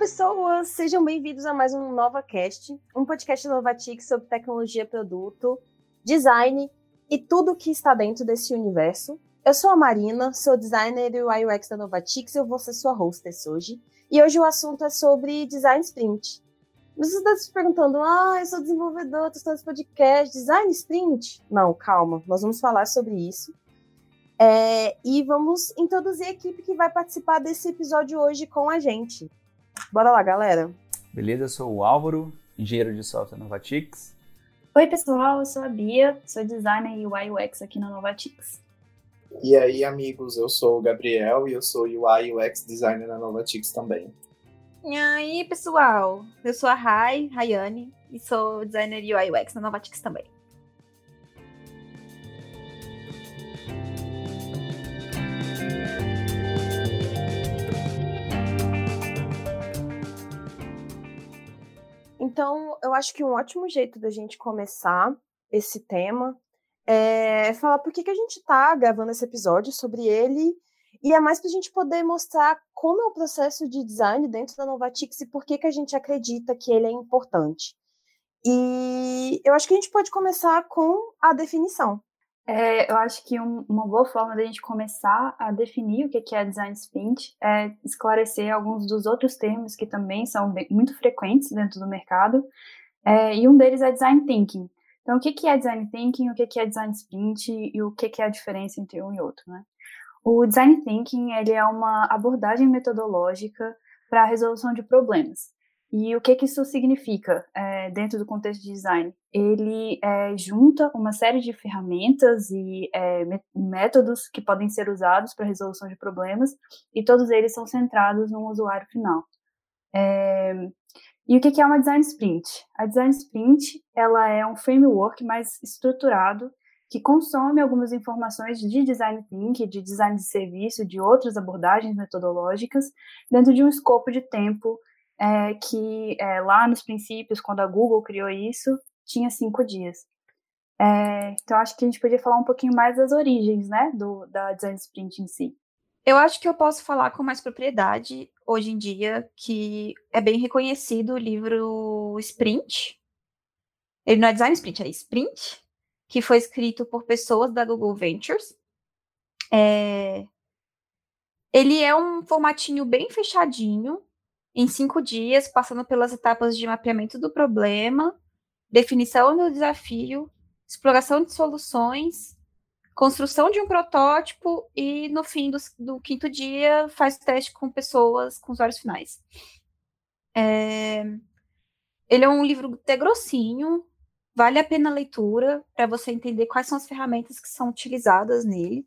Pessoas! Sejam bem-vindos a mais um NovaCast, um podcast Novatic sobre tecnologia, produto, design e tudo que está dentro desse universo. Eu sou a Marina, sou designer e UX da Novatix e eu vou ser sua hostess hoje. E hoje o assunto é sobre design sprint. Você está se perguntando, ah, eu sou desenvolvedor, estou nesse podcast, design sprint? Não, calma, nós vamos falar sobre isso. É, e vamos introduzir a equipe que vai participar desse episódio hoje com a gente. Bora lá, galera. Beleza, eu sou o Álvaro, engenheiro de software Novatix. Oi, pessoal, eu sou a Bia, sou designer e UI UX aqui na Novatix. E aí, amigos, eu sou o Gabriel e eu sou UI UX designer na Novatix também. E aí, pessoal, eu sou a Rai, Rayane, e sou designer UI UX na Novatix também. Então, eu acho que um ótimo jeito da gente começar esse tema é falar por que, que a gente está gravando esse episódio sobre ele e é mais para a gente poder mostrar como é o processo de design dentro da Novatix e por que, que a gente acredita que ele é importante. E eu acho que a gente pode começar com a definição. É, eu acho que um, uma boa forma da gente começar a definir o que é design sprint é esclarecer alguns dos outros termos que também são bem, muito frequentes dentro do mercado. É, e um deles é design thinking. Então, o que é design thinking, o que é design sprint e o que é a diferença entre um e outro, né? O design thinking ele é uma abordagem metodológica para a resolução de problemas. E o que, que isso significa é, dentro do contexto de design? Ele é, junta uma série de ferramentas e é, métodos que podem ser usados para resolução de problemas, e todos eles são centrados no usuário final. E o que, que é uma design sprint? A design sprint ela é um framework mais estruturado que consome algumas informações de design thinking, de design de serviço, de outras abordagens metodológicas, dentro de um escopo de tempo é, que é, lá nos princípios, quando a Google criou isso, tinha cinco dias. É, então, acho que a gente podia falar um pouquinho mais das origens, né, do, da design sprint em si. Eu acho que eu posso falar com mais propriedade hoje em dia que é bem reconhecido o livro Sprint. Ele não é design sprint, é sprint, que foi escrito por pessoas da Google Ventures. É... Ele é um formatinho bem fechadinho, em cinco dias, passando pelas etapas de mapeamento do problema, definição do desafio, exploração de soluções, construção de um protótipo e, no fim do, do quinto dia, faz teste com pessoas, com usuários finais. É... Ele é um livro até grossinho, Vale a pena a leitura para você entender quais são as ferramentas que são utilizadas nele.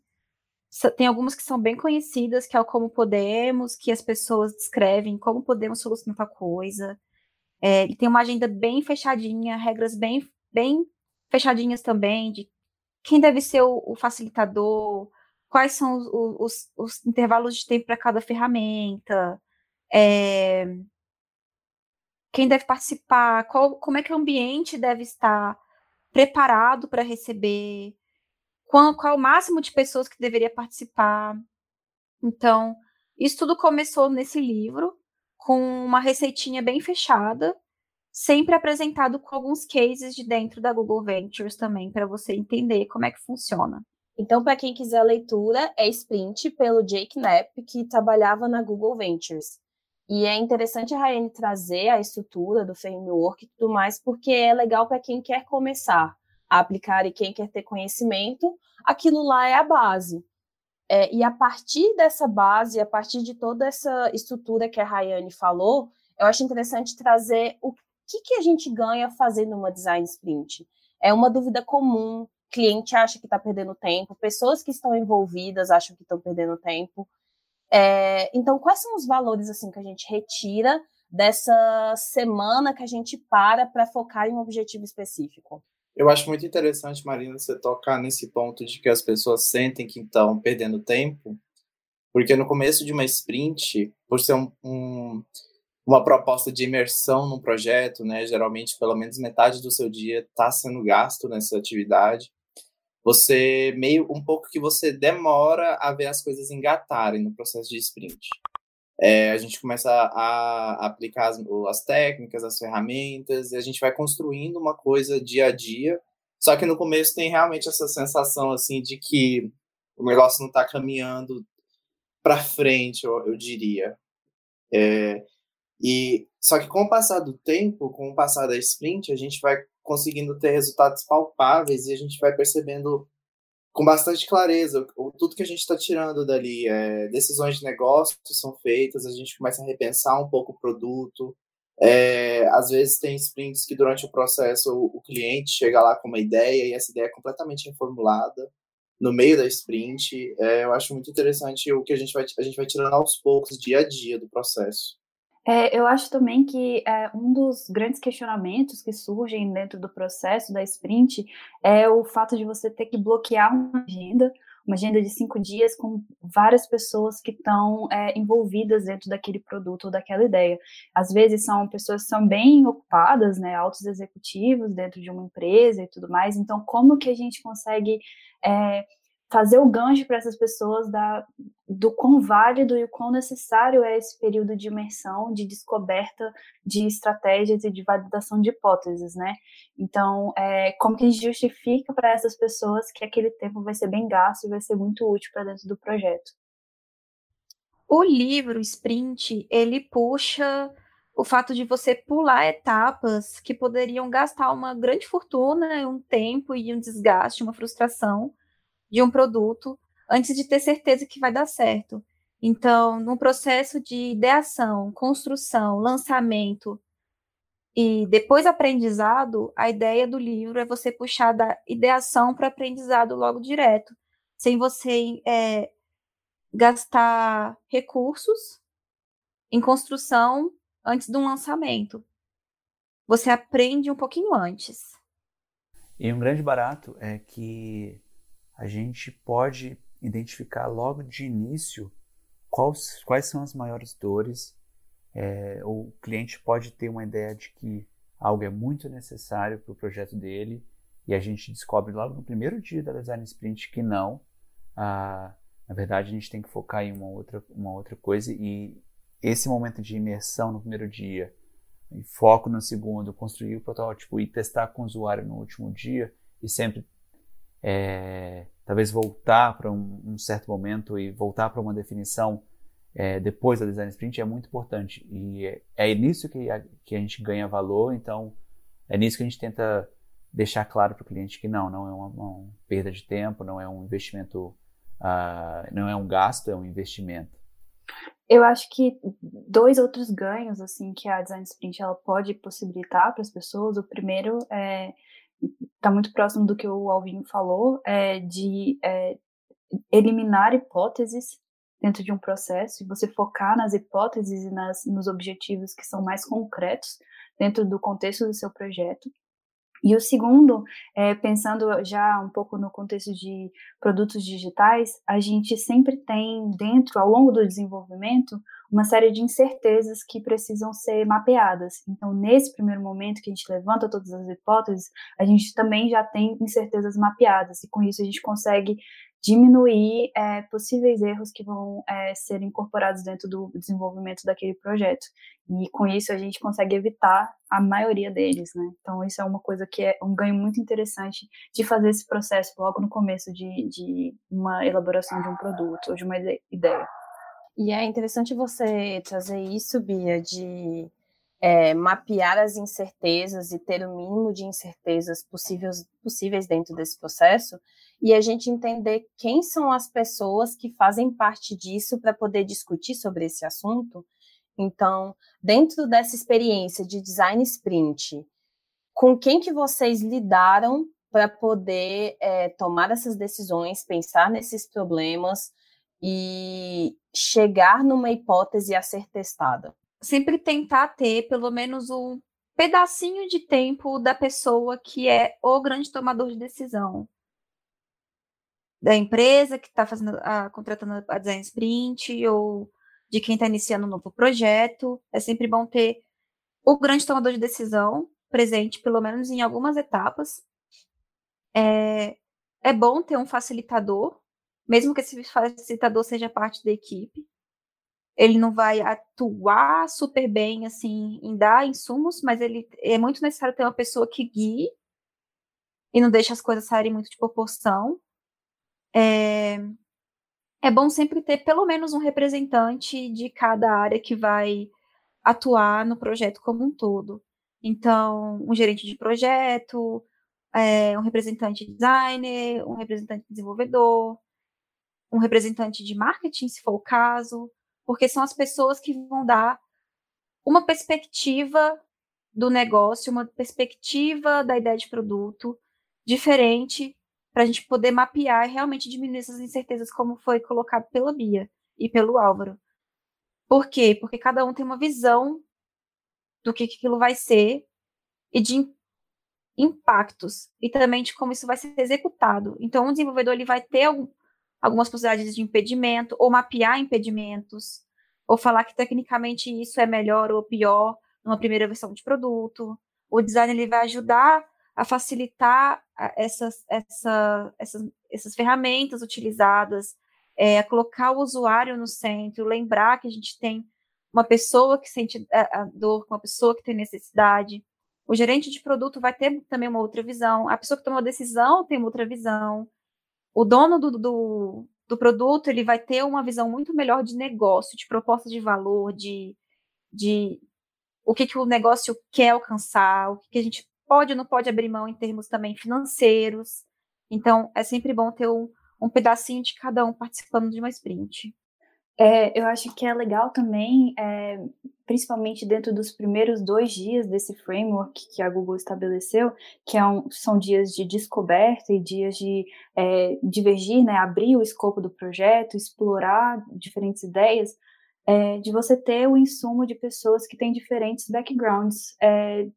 Tem algumas que são bem conhecidas, que é o como podemos, que as pessoas descrevem como podemos solucionar tal coisa. É, ele tem uma agenda bem fechadinha, regras bem, bem fechadinhas também, de quem deve ser o, o facilitador, quais são os, os, os intervalos de tempo para cada ferramenta, é, quem deve participar, qual, como é que o ambiente deve estar preparado para receber, qual, qual o máximo de pessoas que deveria participar. Então, isso tudo começou nesse livro, com uma receitinha bem fechada, sempre apresentado com alguns cases de dentro da Google Ventures também, para você entender como é que funciona. Então, para quem quiser a leitura, é Sprint, pelo Jake Knapp, que trabalhava na Google Ventures. E é interessante a Rayane trazer a estrutura do framework e tudo mais, porque é legal para quem quer começar aplicar e quem quer ter conhecimento, aquilo lá é a base. É, e a partir dessa base, a partir de toda essa estrutura que a Rayane falou, eu acho interessante trazer o que, que a gente ganha fazendo uma design sprint. É uma dúvida comum, cliente acha que está perdendo tempo, pessoas que estão envolvidas acham que estão perdendo tempo. É, então, quais são os valores assim que a gente retira dessa semana que a gente para para focar em um objetivo específico? Eu acho muito interessante, Marina, você tocar nesse ponto de que as pessoas sentem que estão perdendo tempo, porque no começo de uma sprint, por ser um, um, uma proposta de imersão num projeto, né, geralmente pelo menos metade do seu dia está sendo gasto nessa atividade você meio um pouco que você demora a ver as coisas engatarem no processo de sprint. É, a gente começa a, aplicar as, as técnicas, as ferramentas, e a gente vai construindo uma coisa dia a dia. Só que no começo tem realmente essa sensação assim de que o negócio não está caminhando para frente, eu, eu diria. É, e só que com o passar do tempo, com o passar da sprint, a gente vai conseguindo ter resultados palpáveis e a gente vai percebendo com bastante clareza o, tudo que a gente está tirando dali. É, decisões de negócio são feitas, a gente começa a repensar um pouco o produto. É, às vezes tem sprints que durante o processo o, o, cliente chega lá com uma ideia e essa ideia é completamente reformulada no meio da sprint. É, eu acho muito interessante o que a gente vai, a gente vai tirando aos poucos, dia a dia do processo. É, eu acho também que é, um dos grandes questionamentos que surgem dentro do processo da sprint é o fato de você ter que bloquear uma agenda, uma agenda de cinco dias com várias pessoas que estão é, envolvidas dentro daquele produto ou daquela ideia. Às vezes são pessoas que são bem ocupadas, né, altos executivos dentro de uma empresa e tudo mais. Então, como que a gente consegue é, fazer o gancho para essas pessoas da, do quão válido e o quão necessário é esse período de imersão, de descoberta de estratégias e de validação de hipóteses, né? Então, é, como que a gente justifica para essas pessoas que aquele tempo vai ser bem gasto e vai ser muito útil para dentro do projeto? O livro Sprint, ele puxa o fato de você pular etapas que poderiam gastar uma grande fortuna, um tempo e um desgaste, uma frustração, de um produto antes de ter certeza que vai dar certo. Então, no processo de ideação, construção, lançamento e depois aprendizado, a ideia do livro é você puxar da ideação para aprendizado logo direto, sem você é, gastar recursos em construção antes de um lançamento. Você aprende um pouquinho antes. E um grande barato é que a gente pode identificar logo de início quais, quais são as maiores dores. É, o cliente pode ter uma ideia de que algo é muito necessário para o projeto dele e a gente descobre logo no primeiro dia da design sprint que não. Ah, na verdade, a gente tem que focar em uma outra, uma outra coisa e esse momento de imersão no primeiro dia foco no segundo, construir o protótipo e testar com o usuário no último dia e sempre é, talvez voltar para um, um, certo momento e voltar para uma definição é, depois da design sprint é muito importante. E é, é nisso que a, que a gente ganha valor então é nisso que a gente tenta deixar claro para o cliente que não não é uma, uma, perda de tempo não é um investimento uh, não é um gasto é um investimento. Eu acho que dois outros ganhos assim que a design sprint ela pode possibilitar para as pessoas. O primeiro é está muito próximo do que o Alvin falou, é, de é, eliminar hipóteses dentro de um processo e você focar nas hipóteses e nas, nos objetivos que são mais concretos dentro do contexto do seu projeto. E o segundo, é, pensando já um pouco no contexto de produtos digitais, a gente sempre tem dentro, ao longo do desenvolvimento, uma série de incertezas que precisam ser mapeadas. Então, nesse primeiro momento que a gente levanta todas as hipóteses, a gente também já tem incertezas mapeadas, e com isso a gente consegue diminuir é, possíveis erros que vão é, ser incorporados dentro do desenvolvimento daquele projeto. E com isso a gente consegue evitar a maioria deles, né? Então isso é uma coisa que é um ganho muito interessante de fazer esse processo logo no começo de, de uma elaboração de um produto ou de uma ideia. E é interessante você trazer isso, Bia, de é, mapear as incertezas e ter o mínimo de incertezas possíveis, possíveis dentro desse processo, e a gente entender quem são as pessoas que fazem parte disso para poder discutir sobre esse assunto. Então, dentro dessa experiência de design sprint, com quem que vocês lidaram para poder é, tomar essas decisões, pensar nesses problemas e chegar numa hipótese a ser testada? Sempre tentar ter pelo menos um pedacinho de tempo da pessoa que é o grande tomador de decisão da empresa que está fazendo a, contratando a design sprint ou de quem está iniciando um novo projeto. É sempre bom ter o grande tomador de decisão presente, pelo menos em algumas etapas. É, é bom ter um facilitador, mesmo que esse facilitador seja parte da equipe. ele não vai atuar super bem assim em dar insumos, mas ele é muito necessário ter uma pessoa que guie e não deixe as coisas saírem muito de proporção. É, é bom sempre ter pelo menos um representante de cada área que vai atuar no projeto como um todo. Então, um gerente de projeto, é, um representante designer, um representante desenvolvedor, um representante de marketing, se for o caso, porque são as pessoas que vão dar uma perspectiva do negócio, uma perspectiva da ideia de produto diferente para a gente poder mapear e realmente diminuir essas incertezas, como foi colocado pela Bia e pelo Álvaro. Por quê? Porque cada um tem uma visão do que aquilo vai ser e de impactos e também de como isso vai ser executado. Então, o desenvolvedor ele vai ter algum, algumas possibilidades de impedimento ou mapear impedimentos ou falar que tecnicamente isso é melhor ou pior numa primeira versão de produto. O design ele vai ajudar a facilitar essas, essa, essas, essas ferramentas utilizadas, é, colocar o usuário no centro, lembrar que a gente tem uma pessoa que sente a dor, uma pessoa que tem necessidade. O gerente de produto vai ter também uma outra visão. A pessoa que toma a decisão tem uma outra visão. O dono do, do, do produto ele vai ter uma visão muito melhor de negócio, de proposta de valor, de, de o que, que o negócio quer alcançar, o que, que a gente pode ou não pode abrir mão em termos também financeiros. Então, é sempre bom ter um, um pedacinho de cada um participando de uma sprint. É, eu acho que é legal também, é, principalmente dentro dos primeiros dois dias desse framework que a Google estabeleceu, que é um, são dias de descoberta e dias de é, divergir, né, abrir o escopo do projeto, explorar diferentes ideias, é, de você ter o insumo de pessoas que têm diferentes backgrounds, é,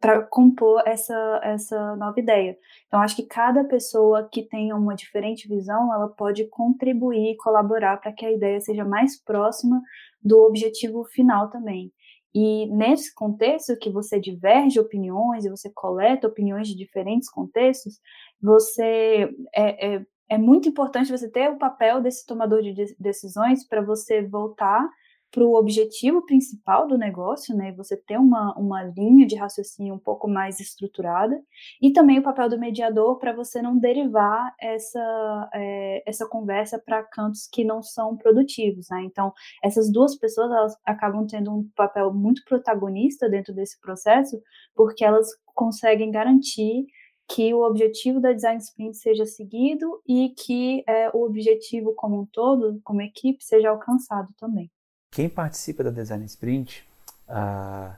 para compor essa, essa nova ideia. Então, acho que cada pessoa que tenha uma diferente visão, ela pode contribuir e colaborar para que a ideia seja mais próxima do objetivo final também. E nesse contexto que você diverge opiniões e você coleta opiniões de diferentes contextos, você é, é, é muito importante você ter o papel desse tomador de decisões para você voltar para o objetivo principal do negócio, né? Você ter uma, uma linha de raciocínio um pouco mais estruturada, e também o papel do mediador para você não derivar essa, é, essa conversa para cantos que não são produtivos, né? Então, essas duas pessoas elas acabam tendo um papel muito protagonista dentro desse processo, porque elas conseguem garantir que o objetivo da Design Sprint seja seguido e que é, o objetivo como um todo, como equipe, seja alcançado também. Quem participa da Design Sprint uh,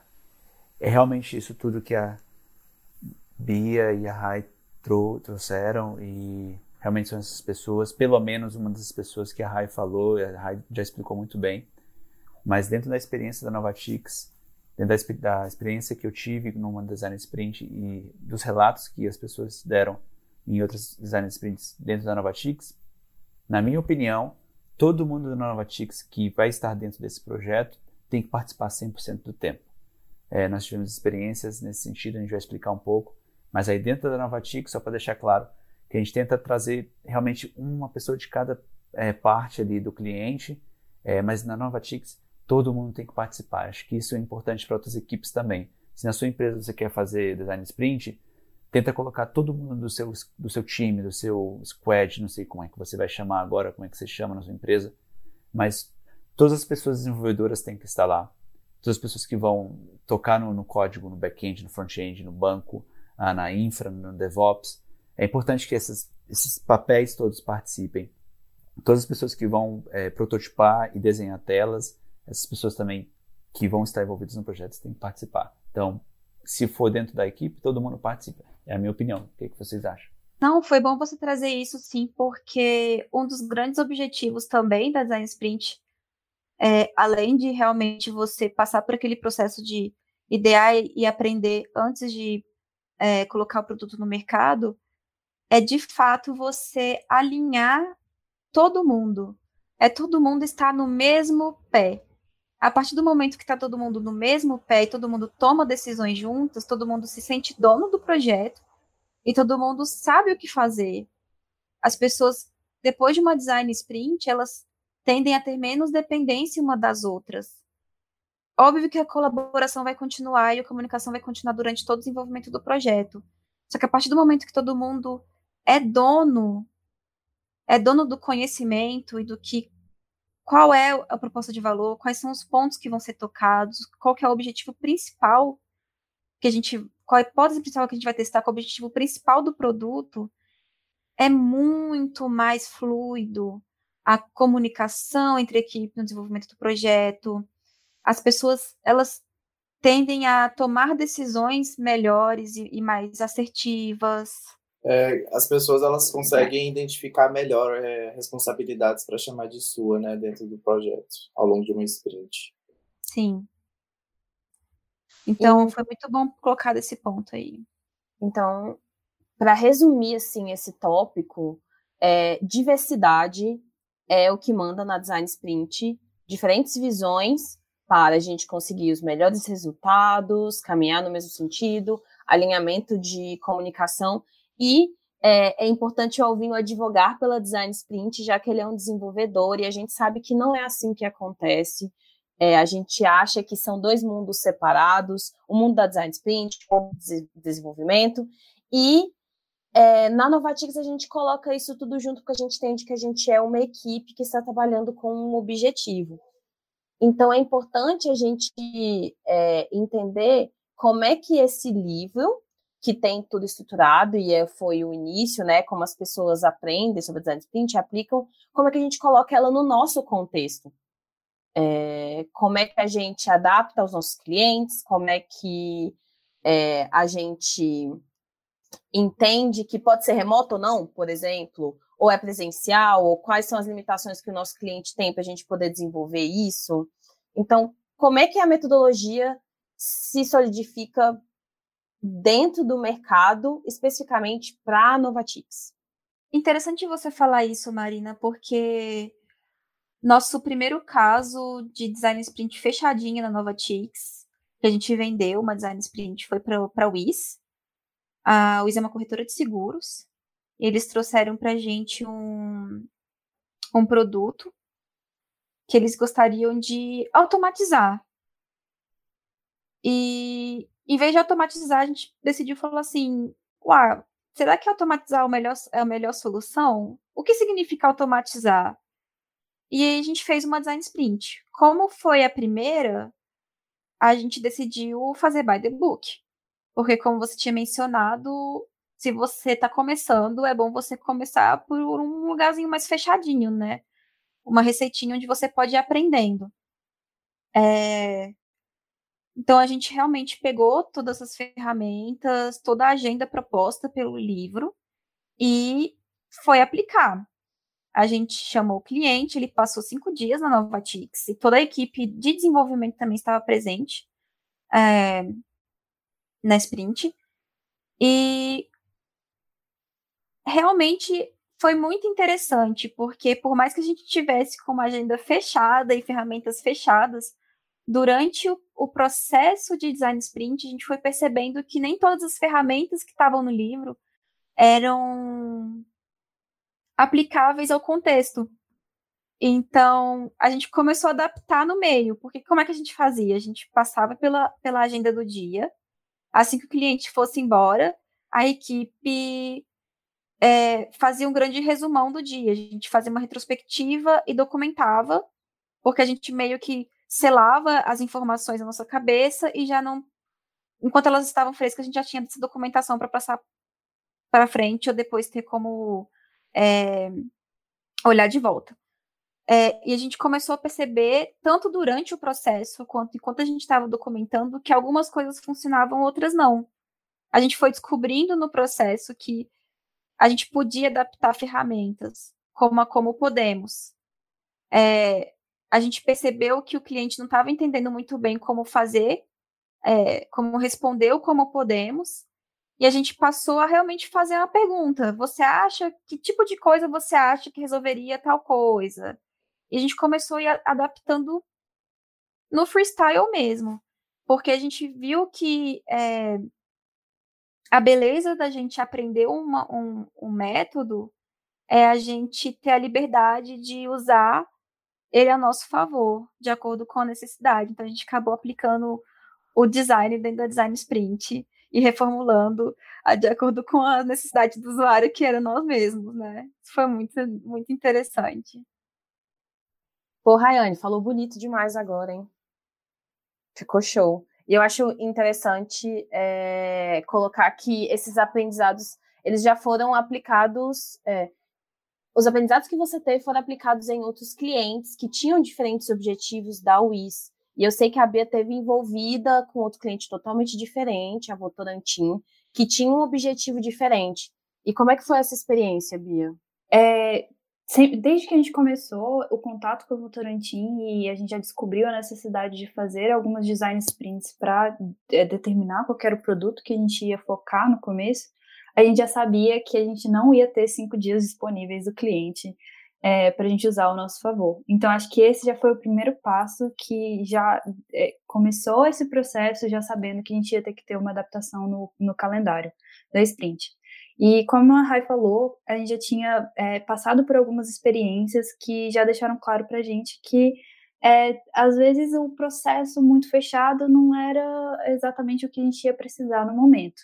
é realmente isso tudo que a Bia e a Rai trouxeram e realmente são essas pessoas, pelo menos uma das pessoas que a Rai falou, a Rai já explicou muito bem, mas dentro da experiência da Novatix, dentro da, da experiência que eu tive numa Design Sprint e dos relatos que as pessoas deram em outras Design Sprints dentro da Novatix, na minha opinião, todo mundo da Novatix que vai estar dentro desse projeto tem que participar 100% do tempo. É, nós tivemos experiências nesse sentido, a gente vai explicar um pouco, mas aí dentro da Novatix, só para deixar claro, que a gente tenta trazer realmente uma pessoa de cada é, parte ali do cliente, é, mas na Novatix todo mundo tem que participar. Acho que isso é importante para outras equipes também. Se na sua empresa você quer fazer design sprint, tenta colocar todo mundo do seu, do seu time, do seu squad, não sei como é que você vai chamar agora, como é que você chama na sua empresa, mas todas as pessoas desenvolvedoras têm que estar lá. Todas as pessoas que vão tocar no, no código, no back-end, no front-end, no banco, ah, na infra, no DevOps. É importante que esses, esses papéis todos participem. Todas as pessoas que vão é, prototipar e desenhar telas, essas pessoas também que vão estar envolvidas no projeto têm que participar. Então, se for dentro da equipe, todo mundo participa. É a minha opinião. O que, é que vocês acham? Não, foi bom você trazer isso sim, porque um dos grandes objetivos também da Design Sprint, é, além de realmente você passar por aquele processo de idear e aprender antes de é, colocar o produto no mercado, é de fato você alinhar todo mundo. É todo mundo estar no mesmo pé a partir do momento que está todo mundo no mesmo pé e todo mundo toma decisões juntas, todo mundo se sente dono do projeto e todo mundo sabe o que fazer. As pessoas, depois de uma design sprint, elas tendem a ter menos dependência uma das outras. Óbvio que a colaboração vai continuar e a comunicação vai continuar durante todo o desenvolvimento do projeto. Só que a partir do momento que todo mundo é dono, é dono do conhecimento e do que qual é a proposta de valor, quais são os pontos que vão ser tocados, qual que é o objetivo principal que a gente, qual a hipótese principal que a gente vai testar, qual é o objetivo principal do produto, é muito mais fluido a comunicação entre a equipe no desenvolvimento do projeto. As pessoas, elas tendem a tomar decisões melhores e, e mais assertivas. É, as pessoas elas conseguem identificar melhor é, responsabilidades para chamar de sua, né, dentro do projeto, ao longo de uma sprint. Sim. Então, foi muito bom colocar esse ponto aí. Então, para resumir assim esse tópico, é, diversidade é o que manda na design sprint, diferentes visões para a gente conseguir os melhores resultados, caminhar no mesmo sentido, alinhamento de comunicação e é, é, importante o Alvinho advogar pela design sprint, já que ele é um desenvolvedor e a gente sabe que não é assim que acontece. É, a gente acha que são dois mundos separados, o mundo da design sprint, o desenvolvimento, e é, na Novatix a gente coloca isso tudo junto porque a gente entende que a gente é uma equipe que está trabalhando com um objetivo. Então é importante a gente é, entender como é que esse livro, que tem tudo estruturado e é, foi o início, né, como as pessoas aprendem sobre design sprint, aplicam, como é que a gente coloca ela no nosso contexto. É, como é que a gente adapta aos nossos clientes, como é que é, a gente entende que pode ser remoto ou não, por exemplo, ou é presencial, ou quais são as limitações que o nosso cliente tem para a gente poder desenvolver isso. Então, como é que a metodologia se solidifica dentro do mercado, especificamente para a Novatix? Interessante você falar isso, Marina, porque nosso primeiro caso de design sprint fechadinha na Novatix, que a gente vendeu uma design sprint, foi para a WIS, a Wiz é uma corretora de seguros. Eles trouxeram para a gente um, um produto que eles gostariam de automatizar. E em vez de automatizar, a gente decidiu falar assim: Uau, será que automatizar é, o melhor, é a melhor solução? O que significa automatizar? E aí a gente fez uma design sprint. Como foi a primeira, a gente decidiu fazer by the book. Porque, como você tinha mencionado, se você está começando, é bom você começar por um lugarzinho mais fechadinho, né? Uma receitinha onde você pode ir aprendendo. É... Então, a gente realmente pegou todas as ferramentas, toda a agenda proposta pelo livro e foi aplicar. A gente chamou o cliente, ele passou cinco dias na Novatix e toda a equipe de desenvolvimento também estava presente. É, na sprint. E realmente foi muito interessante, porque por mais que a gente tivesse com uma agenda fechada e ferramentas fechadas, durante o, o, processo de design sprint, a gente foi percebendo que nem todas as ferramentas que estavam no livro eram aplicáveis ao contexto. Então, a gente começou a adaptar no meio, porque como é que a gente fazia? A gente passava pela, pela agenda do dia, Assim que o cliente fosse embora, a equipe é, fazia um grande resumão do dia. A gente fazia uma retrospectiva e documentava, porque a gente meio que selava as informações na nossa cabeça e já não. Enquanto elas estavam frescas, a gente já tinha essa documentação para passar para frente ou depois ter como é, olhar de volta. É, e a gente começou a perceber, tanto durante o processo, quanto enquanto a gente estava documentando, que algumas coisas funcionavam, outras não. A gente foi descobrindo no processo que a gente podia adaptar ferramentas, como a Como Podemos. É, a gente percebeu que o cliente não estava entendendo muito bem como fazer, é, como responder Como Podemos, e a gente passou a realmente fazer uma pergunta: você acha que tipo de coisa você acha que resolveria tal coisa? E a gente começou a ir adaptando no freestyle mesmo. Porque a gente viu que é, a beleza da gente aprender uma, um, um método é a gente ter a liberdade de usar ele é a nosso favor, de acordo com a necessidade. Então a gente acabou aplicando o design dentro da design sprint e reformulando de acordo com a necessidade do usuário, que era nós mesmos, né? Isso foi muito, muito interessante. Pô, Rayane, falou bonito demais agora, hein? Ficou show. E eu acho interessante é, colocar que esses aprendizados, eles já foram aplicados, é, os aprendizados que você teve foram aplicados em outros clientes que tinham diferentes objetivos da UIS. E eu sei que a Bia teve envolvida com outro cliente totalmente diferente, a Votorantim, que tinha um objetivo diferente. E como é que foi essa experiência, Bia? É, desde que a gente começou o contato com o Votorantim e a gente já descobriu a necessidade de fazer algumas design sprints para é, determinar qual era o produto que a gente ia focar no começo, a gente já sabia que a gente não ia ter cinco dias disponíveis do cliente é, para a gente usar ao nosso favor. Então, acho que esse já foi o primeiro passo que já é, começou esse processo, já sabendo que a gente ia ter que ter uma adaptação no, no calendário da sprint. E como a Rai falou, a gente já tinha é, passado por algumas experiências que já deixaram claro para a gente que é, às vezes o processo muito fechado não era exatamente o que a gente ia precisar no momento.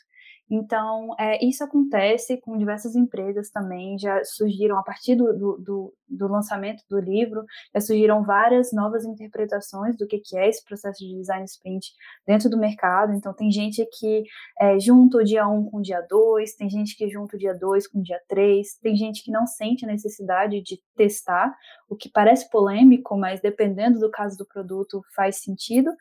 Então, é, isso acontece com diversas empresas também, já surgiram, a partir do, do, do, lançamento do livro, já surgiram várias novas interpretações do que, que é esse processo de design sprint dentro do mercado. Então, tem gente que é, junta o dia 1 com o dia 2, tem gente que junta o dia 2 com o dia 3, tem gente que não sente a necessidade de testar, o que parece polêmico, mas dependendo do caso do produto faz sentido.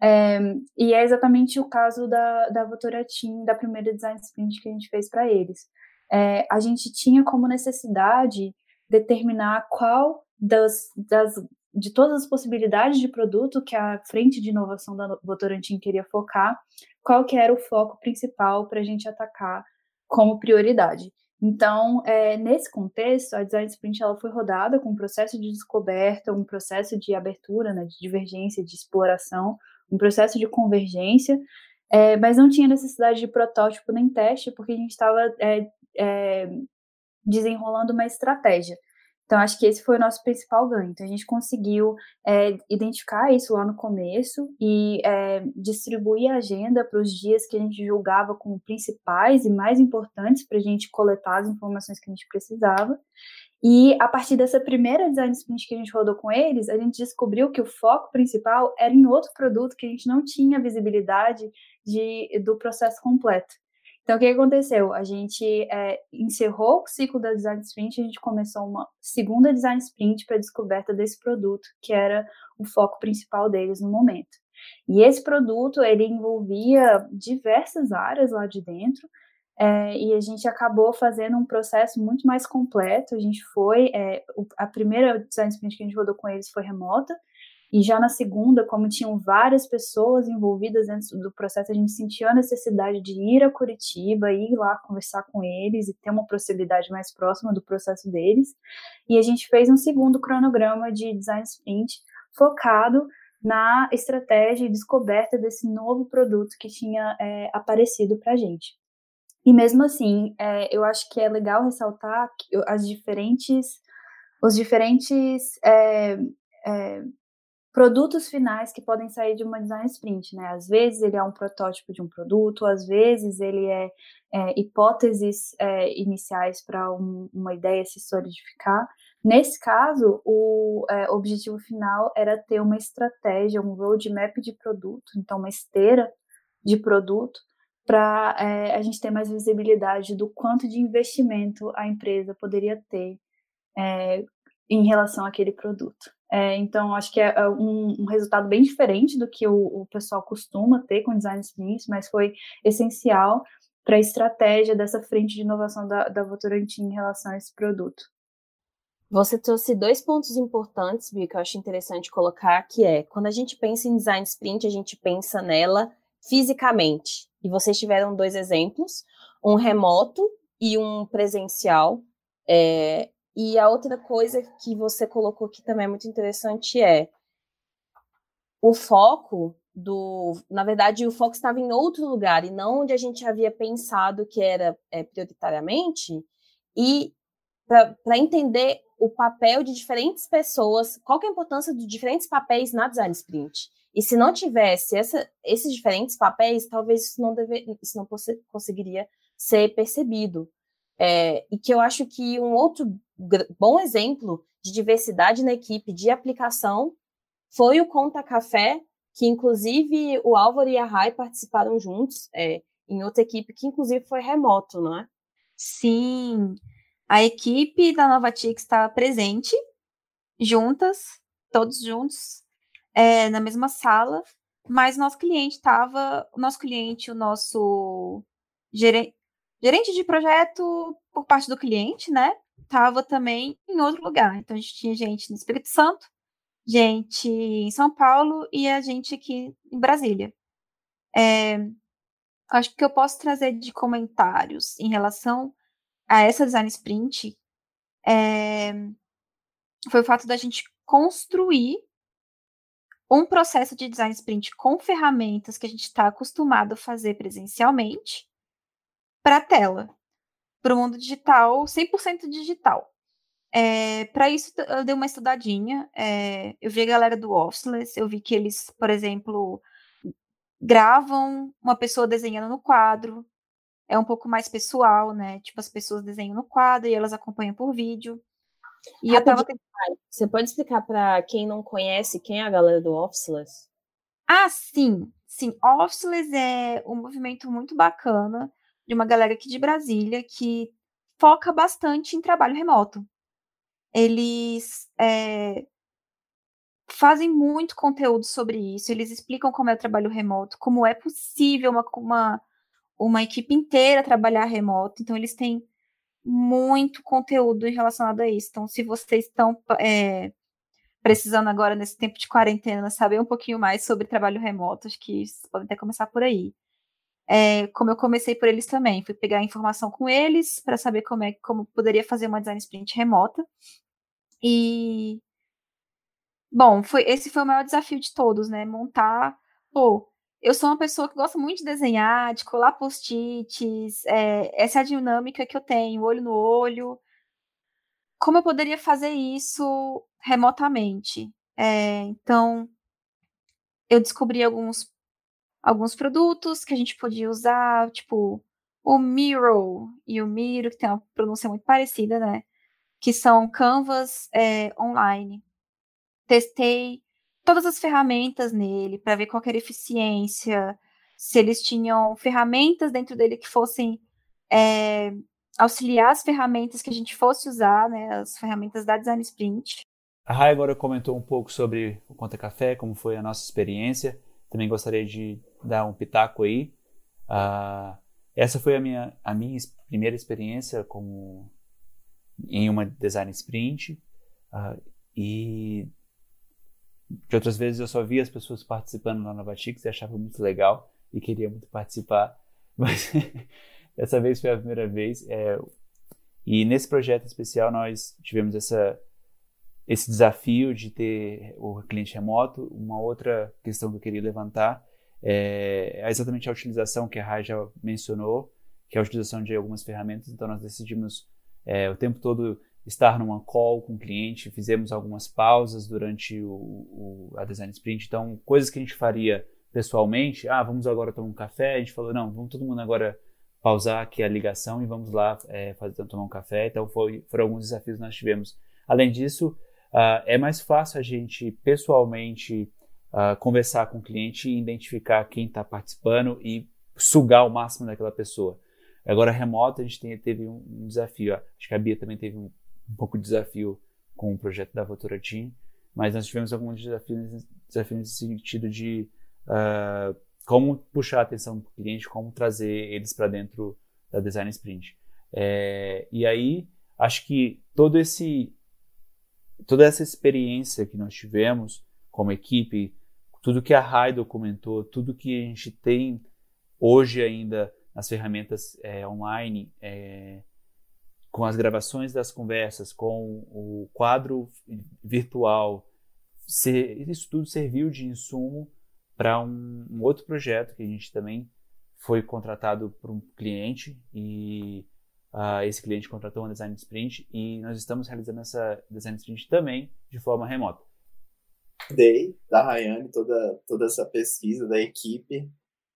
É, e é exatamente o caso da, da Votoratim, da primeira design sprint que a gente fez para eles. É, a gente tinha como necessidade determinar qual das, das, de todas as possibilidades de produto que a frente de inovação da Votorantim queria focar, qual que era o foco principal para a gente atacar como prioridade. Então, é, nesse contexto, a Design Sprint ela foi rodada com um processo de descoberta, um processo de abertura, né, de divergência, de exploração, um processo de convergência, é, mas não tinha necessidade de protótipo nem teste, porque a gente estava é, é, desenrolando uma estratégia. Então, acho que esse foi o nosso principal ganho. Então, a gente conseguiu é, identificar isso lá no começo e é, distribuir a agenda para os dias que a gente julgava como principais e mais importantes para a gente coletar as informações que a gente precisava. E a partir dessa primeira design sprint que a gente rodou com eles, a gente descobriu que o foco principal era em outro produto que a gente não tinha visibilidade de, do processo completo. Então, o que aconteceu? A gente é, encerrou o ciclo da design sprint, a gente começou uma segunda design sprint para a descoberta desse produto, que era o foco principal deles no momento. E esse produto, ele envolvia diversas áreas lá de dentro, é, e a gente acabou fazendo um processo muito mais completo. A gente foi, é, a primeira design sprint que a gente rodou com eles foi remota, e já na segunda, como tinham várias pessoas envolvidas dentro do processo, a gente sentiu a necessidade de ir a Curitiba, ir lá conversar com eles e ter uma proximidade mais próxima do processo deles. E a gente fez um segundo cronograma de design sprint focado na estratégia e descoberta desse novo produto que tinha é, aparecido para a gente. E mesmo assim, é, eu acho que é legal ressaltar as diferentes, os diferentes é, é, produtos finais que podem sair de uma design sprint, né? Às vezes ele é um protótipo de um produto, às vezes ele é, é hipóteses é, iniciais para um, uma ideia se solidificar. Nesse caso, o é, objetivo final era ter uma estratégia, um roadmap de produto, então uma esteira de produto para é, a gente ter mais visibilidade do quanto de investimento a empresa poderia ter é, em relação àquele produto. É, então, acho que é, é um, um, resultado bem diferente do que o, o pessoal costuma ter com design sprints, mas foi essencial para a estratégia dessa frente de inovação da, da Votorantim em relação a esse produto. Você trouxe dois pontos importantes, Bia, que eu acho interessante colocar, que é, quando a gente pensa em design sprint, a gente pensa nela fisicamente. E vocês tiveram dois exemplos, um remoto e um presencial. É, e a outra coisa que você colocou que também é muito interessante é o foco do. Na verdade, o foco estava em outro lugar e não onde a gente havia pensado que era é, prioritariamente. E para entender o papel de diferentes pessoas, qual é a importância de diferentes papéis na design sprint. E se não tivesse essa, esses diferentes papéis, talvez isso não, deve, isso não conseguiria ser percebido. É, e que eu acho que um outro bom exemplo de diversidade na equipe de aplicação foi o Conta Café, que inclusive o Álvaro e a Rai participaram juntos é, em outra equipe, que inclusive foi remoto, não é? Sim, a equipe da Novatix estava presente, juntas, todos juntos, é, na mesma sala, mas nosso cliente estava, o nosso cliente, o nosso gerente, gerente de projeto por parte do cliente, né? Estava também em outro lugar. Então a gente tinha gente no Espírito Santo, gente em São Paulo e a gente aqui em Brasília. É, acho que eu posso trazer de comentários em relação a essa design sprint é, foi o fato da gente construir um processo de design sprint com ferramentas que a gente está acostumado a fazer presencialmente para a tela, para o mundo digital, 100% digital. É, para isso, eu dei uma estudadinha. É, eu vi a galera do Officeless, eu vi que eles, por exemplo, gravam uma pessoa desenhando no quadro. É um pouco mais pessoal, né? Tipo, as pessoas desenham no quadro e elas acompanham por vídeo. E eu tava... Você pode explicar para quem não conhece quem é a galera do Officeless? Ah, sim. Sim, Officeless é um movimento muito bacana de uma galera aqui de Brasília que foca bastante em trabalho remoto. Eles é, fazem muito conteúdo sobre isso, eles explicam como é o trabalho remoto, como é possível uma, uma, uma equipe inteira trabalhar remoto. Então, eles têm muito conteúdo relacionado a isso. Então, se vocês estão é, precisando agora, nesse tempo de quarentena, saber um pouquinho mais sobre trabalho remoto, acho que vocês podem até começar por aí. É, como eu comecei por eles também, fui pegar informação com eles para saber como é como poderia fazer uma design sprint remota. E bom, foi esse foi o maior desafio de todos, né? Montar, pô, eu sou uma pessoa que gosta muito de desenhar, de colar post-its, é, essa é a dinâmica que eu tenho, olho no olho. Como eu poderia fazer isso remotamente? É, então, eu descobri alguns alguns produtos que a gente podia usar, tipo o Miro e o Miro, que tem uma pronúncia muito parecida, né? Que são canvas é, online. Testei todas as ferramentas nele para ver qual era a eficiência, se eles tinham ferramentas dentro dele que fossem é, auxiliar as ferramentas que a gente fosse usar, né? As ferramentas da Design Sprint. A Rai agora comentou um pouco sobre o Conta Café, como foi a nossa experiência. Também gostaria de dar um pitaco aí. Uh, essa foi a minha, a minha primeira experiência como em uma design sprint uh, e de outras vezes eu só via as pessoas participando lá na Batix e achava muito legal e queria muito participar, mas dessa vez foi a primeira vez. É, e nesse projeto especial nós tivemos essa, esse desafio de ter o cliente remoto. Uma outra questão que eu queria levantar é, é exatamente a utilização que a Rai já mencionou, que é a utilização de algumas ferramentas. Então, nós decidimos é, o tempo todo estar numa call com o cliente, fizemos algumas pausas durante o, o, a design sprint. Então, coisas que a gente faria pessoalmente, ah, vamos agora tomar um café. A gente falou, não, vamos todo mundo agora pausar aqui a ligação e vamos lá é, fazer, tomar um café. Então, foi, foram alguns desafios que nós tivemos. Além disso, uh, é mais fácil a gente pessoalmente uh, conversar com o cliente e identificar quem está participando e sugar o máximo daquela pessoa. Agora, remoto, a gente tem, teve um, um desafio. Acho que a Bia também teve um, um pouco de desafio com o projeto da Votoratim, mas nós tivemos alguns desafios, desafios nesse sentido de uh, como puxar a atenção do cliente, como trazer eles para dentro da Design Sprint. É, e aí, acho que todo esse, toda essa experiência que nós tivemos como equipe, tudo que a Rai documentou, tudo que a gente tem hoje ainda nas ferramentas é, online, é, com as gravações das conversas, com o quadro virtual, isso tudo serviu de insumo para um, um, outro projeto que a gente também foi contratado por um cliente e uh, esse cliente contratou um design sprint e nós estamos realizando essa design sprint também de forma remota. Dei da Rayane toda, toda essa pesquisa da equipe.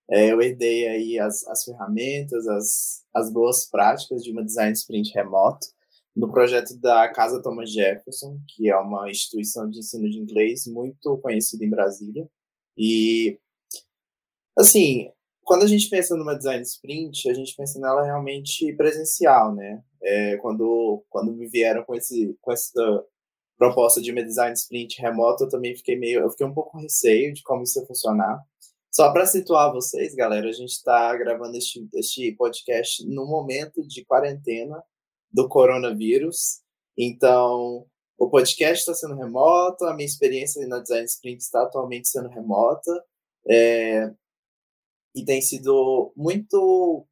É, eu herdei aí as, as ferramentas, as, as boas práticas de uma design sprint remoto no projeto da Casa Thomas Jefferson, que é uma instituição de ensino de inglês muito conhecida em Brasília. E, assim, quando a gente pensa numa design sprint, a gente pensa nela realmente presencial, né? É, quando, quando me vieram com, esse, com essa proposta de uma design sprint remota, eu também fiquei meio, eu fiquei um pouco receio de como isso ia funcionar. Só para situar vocês, galera, a gente está gravando este, este podcast no momento de quarentena do coronavírus. Então, o podcast está sendo remoto, a minha experiência na Design Sprint está atualmente sendo remota. É, e tem sido muito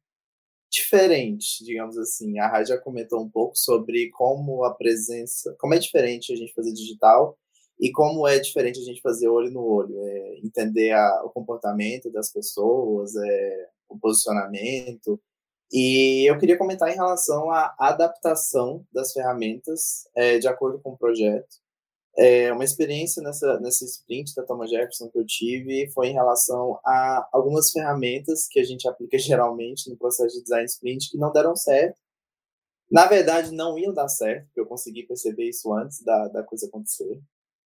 diferente, digamos assim. A Rai já comentou um pouco sobre como a presença, como é diferente a gente fazer digital e como é diferente a gente fazer olho no olho, é, entender a, o comportamento das pessoas, é, o posicionamento, e eu queria comentar em relação à adaptação das ferramentas é, de acordo com o projeto. É, uma experiência nessa, nessa sprint da Thomas Jefferson que eu tive foi em relação a algumas ferramentas que a gente aplica geralmente no processo de design sprint que não deram certo. Na verdade, não iam dar certo, porque eu consegui perceber isso antes da, da coisa acontecer.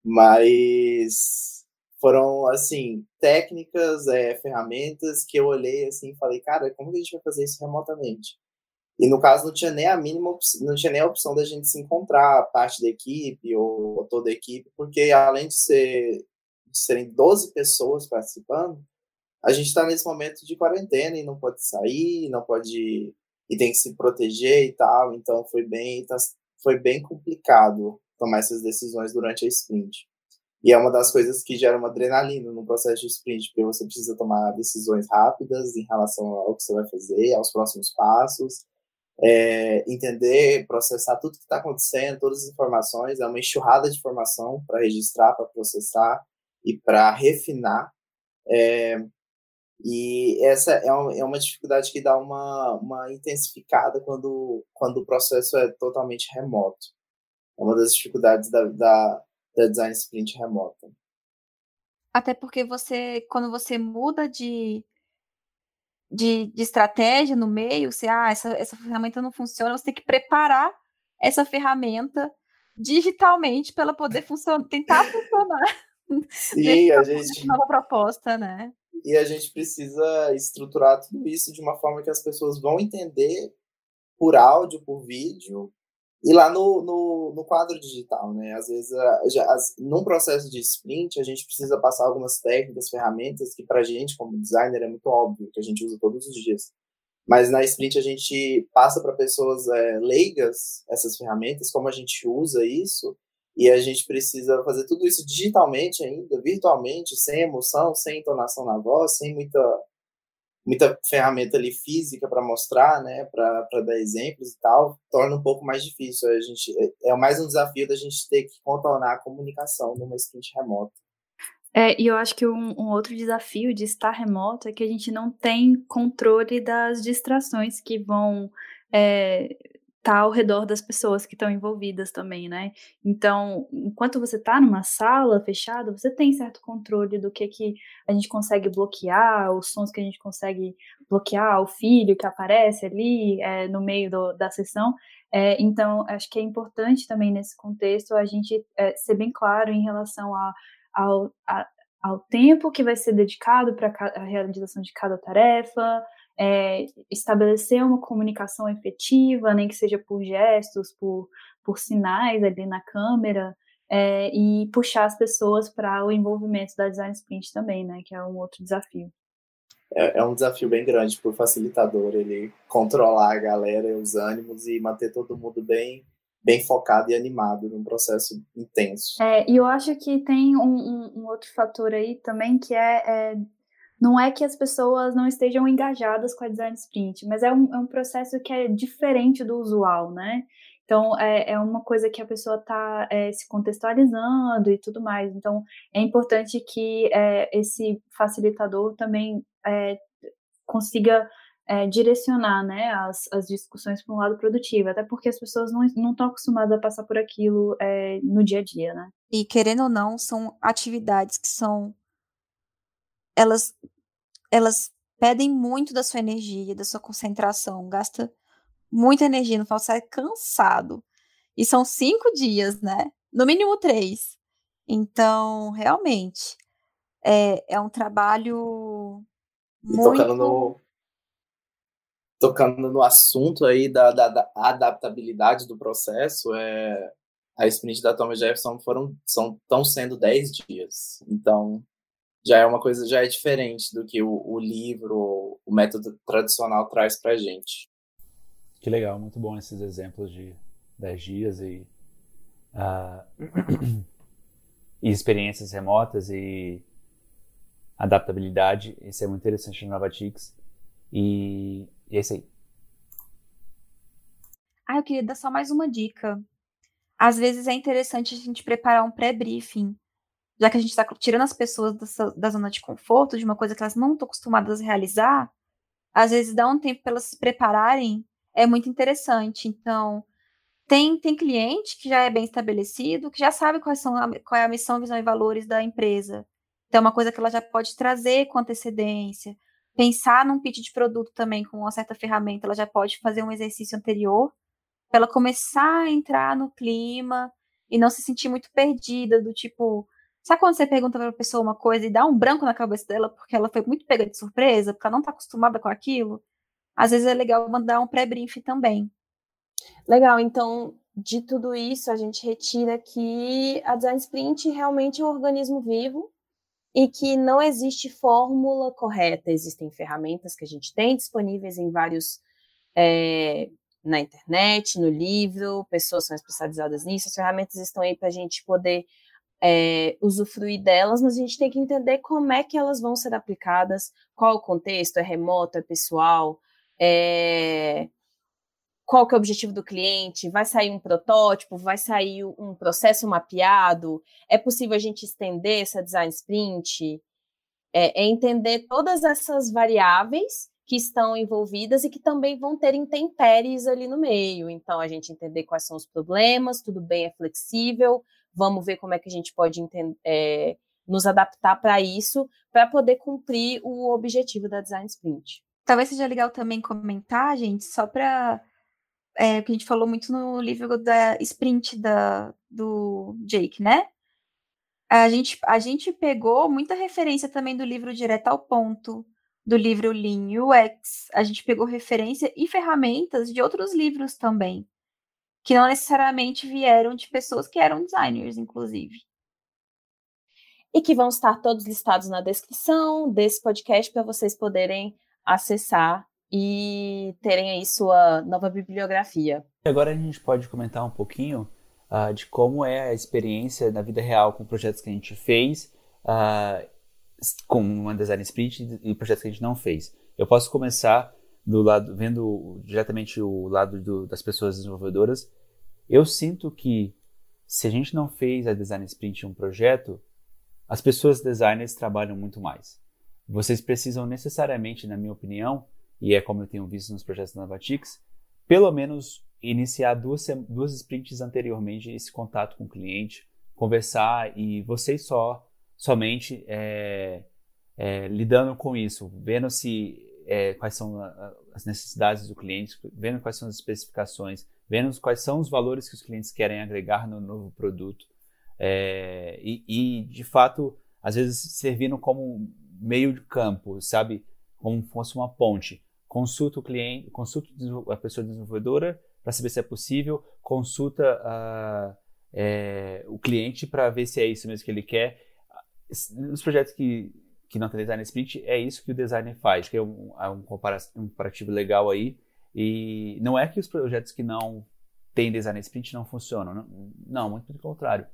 Mas foram, assim, técnicas, é, ferramentas que eu olhei, assim, e falei, cara, como que a gente vai fazer isso remotamente? E no caso não tinha nem a mínima, não tinha nem a opção da gente se encontrar, parte da equipe ou, ou toda a equipe, porque além de, ser, de serem 12 pessoas participando, a gente está nesse momento de quarentena e não pode sair, não pode e tem que se proteger e tal, então foi bem, tá, foi bem complicado tomar essas decisões durante a sprint. E é uma das coisas que gera uma adrenalina no processo de sprint, porque você precisa tomar decisões rápidas em relação ao que você vai fazer, aos próximos passos, é, entender, processar tudo que está acontecendo, todas as informações. É uma enxurrada de informação para registrar, para processar e para refinar. É, e essa é uma, é uma dificuldade que dá uma, uma intensificada quando, quando o processo é totalmente remoto. É uma das dificuldades da, da da design sprint remota. Até porque você, quando você muda de, de, de estratégia no meio, você, ah, essa, essa ferramenta não funciona, você tem que preparar essa ferramenta digitalmente para ela poder funcionar, tentar funcionar. Sim, a gente. Nova proposta, né? E a gente precisa estruturar tudo isso de uma forma que as pessoas vão entender por áudio, por vídeo, e lá no, no, no, quadro digital, né? Às vezes, já, as, num processo de sprint, a gente precisa passar algumas técnicas, ferramentas que para a gente, como designer, é muito óbvio, que a gente usa todos os dias. Mas na sprint a gente passa para pessoas é, leigas essas ferramentas, como a gente usa isso, e a gente precisa fazer tudo isso digitalmente ainda, virtualmente, sem emoção, sem entonação na voz, sem muita muita ferramenta ali física para mostrar, né, para dar exemplos e tal, torna um pouco mais difícil. A gente é, é mais um desafio da gente ter que contornar a comunicação numa sprint remota. É, e eu acho que um, um, outro desafio de estar remoto é que a gente não tem controle das distrações que vão é, tá ao redor das pessoas que estão envolvidas também, né? Então, enquanto você está numa sala fechada, você tem certo controle do que que a gente consegue bloquear, os sons que a gente consegue bloquear, o filho que aparece ali é, no meio do, da sessão. É, então, acho que é importante também nesse contexto a gente é, ser bem claro em relação a, ao, a, ao tempo que vai ser dedicado para a realização de cada tarefa, é, estabelecer uma comunicação efetiva, nem que seja por gestos, por, por sinais ali na câmera, é, e puxar as pessoas para o envolvimento da design sprint também, né, que é um outro desafio. É, é um desafio bem grande para o facilitador, ele controlar a galera, os ânimos e manter todo mundo bem bem focado e animado num processo intenso. É, e eu acho que tem um, um, um outro fator aí também que é, é não é que as pessoas não estejam engajadas com a design sprint, mas é um, é um processo que é diferente do usual, né? Então, é, é uma coisa que a pessoa está é, se contextualizando e tudo mais. Então, é importante que é, esse facilitador também é, consiga é, direcionar né, as, as discussões para um lado produtivo, até porque as pessoas não estão acostumadas a passar por aquilo é, no dia a dia, né? E querendo ou não, são atividades que são. Elas, elas pedem muito da sua energia, da sua concentração, gasta muita energia, no final sai cansado. E são cinco dias, né? No mínimo três. Então, realmente, é, é um trabalho muito... Tocando no, tocando no assunto aí da, da, da adaptabilidade do processo, é, a sprint da Thomas Jefferson foram, são, estão sendo 10 dias. Então, já é uma coisa, já é diferente do que o, o livro, o método tradicional traz para gente. Que legal, muito bom esses exemplos de 10 dias e, uh, e experiências remotas e adaptabilidade. Isso é muito interessante no Novatix. E e é isso aí. Ah, eu queria dar só mais uma dica. Às vezes é interessante a gente preparar um pré-briefing, já que a gente está tirando as pessoas dessa, da zona de conforto, de uma coisa que elas não estão acostumadas a realizar. Às vezes dá um tempo para elas se prepararem, é muito interessante. Então, tem, tem cliente que já é bem estabelecido, que já sabe quais são a, qual é a missão, visão e valores da empresa. Então, é uma coisa que ela já pode trazer com antecedência pensar num pitch de produto também com uma certa ferramenta, ela já pode fazer um exercício anterior para ela começar a entrar no clima e não se sentir muito perdida, do tipo, sabe quando você pergunta para a pessoa uma coisa e dá um branco na cabeça dela porque ela foi muito pega de surpresa, porque ela não está acostumada com aquilo? Às vezes é legal mandar um pré-brief também. Legal, então de tudo isso a gente retira que a Design Sprint realmente é um organismo vivo e que não existe fórmula correta. Existem ferramentas que a gente tem disponíveis em vários. É, na internet, no livro, pessoas são especializadas nisso, as ferramentas estão aí para a gente poder é, usufruir delas, mas a gente tem que entender como é que elas vão ser aplicadas, qual o contexto, é remoto, é pessoal, é, qual que é o objetivo do cliente, vai sair um protótipo, vai sair um processo mapeado, é possível a gente estender essa design sprint, é, é entender todas essas variáveis que estão envolvidas e que também vão ter intempéries ali no meio. Então, a gente entender quais são os problemas, tudo bem, é flexível, vamos ver como é que a gente pode é, nos adaptar para isso, para poder cumprir o objetivo da design sprint. Talvez seja legal também comentar, gente, só para é, que a gente falou muito no livro da Sprint da, do Jake, né? A gente, a gente pegou muita referência também do livro Direto ao Ponto, do livro Lean UX. A gente pegou referência e ferramentas de outros livros também, que não necessariamente vieram de pessoas que eram designers, inclusive. E que vão estar todos listados na descrição desse podcast para vocês poderem acessar e terem aí sua nova bibliografia. Agora a gente pode comentar um pouquinho uh, de como é a experiência na vida real com projetos que a gente fez, uh, com uma design sprint e projetos que a gente não fez. Eu posso começar do lado, vendo diretamente o lado do, das pessoas desenvolvedoras. Eu sinto que se a gente não fez a design sprint um projeto, as pessoas designers trabalham muito mais. Vocês precisam necessariamente, na minha opinião, e é como eu tenho visto nos projetos da Navatix, pelo menos iniciar duas, duas sprints anteriormente esse contato com o cliente, conversar e vocês só, somente é, é, lidando com isso, vendo se é, quais são as necessidades do cliente, vendo quais são as especificações, vendo quais são os valores que os clientes querem agregar no novo produto. É, e, e, de fato, às vezes servindo como meio de campo, sabe? Como fosse uma ponte consulta o cliente, consulta a pessoa desenvolvedora para saber se é possível, consulta a, é, o cliente para ver se é isso mesmo que ele quer. Nos projetos que, que não tem design sprint, é isso que o designer faz, que é um, é um, comparativo legal aí. E não é que os projetos que não têm design sprint não funcionam, não, não muito pelo contrário.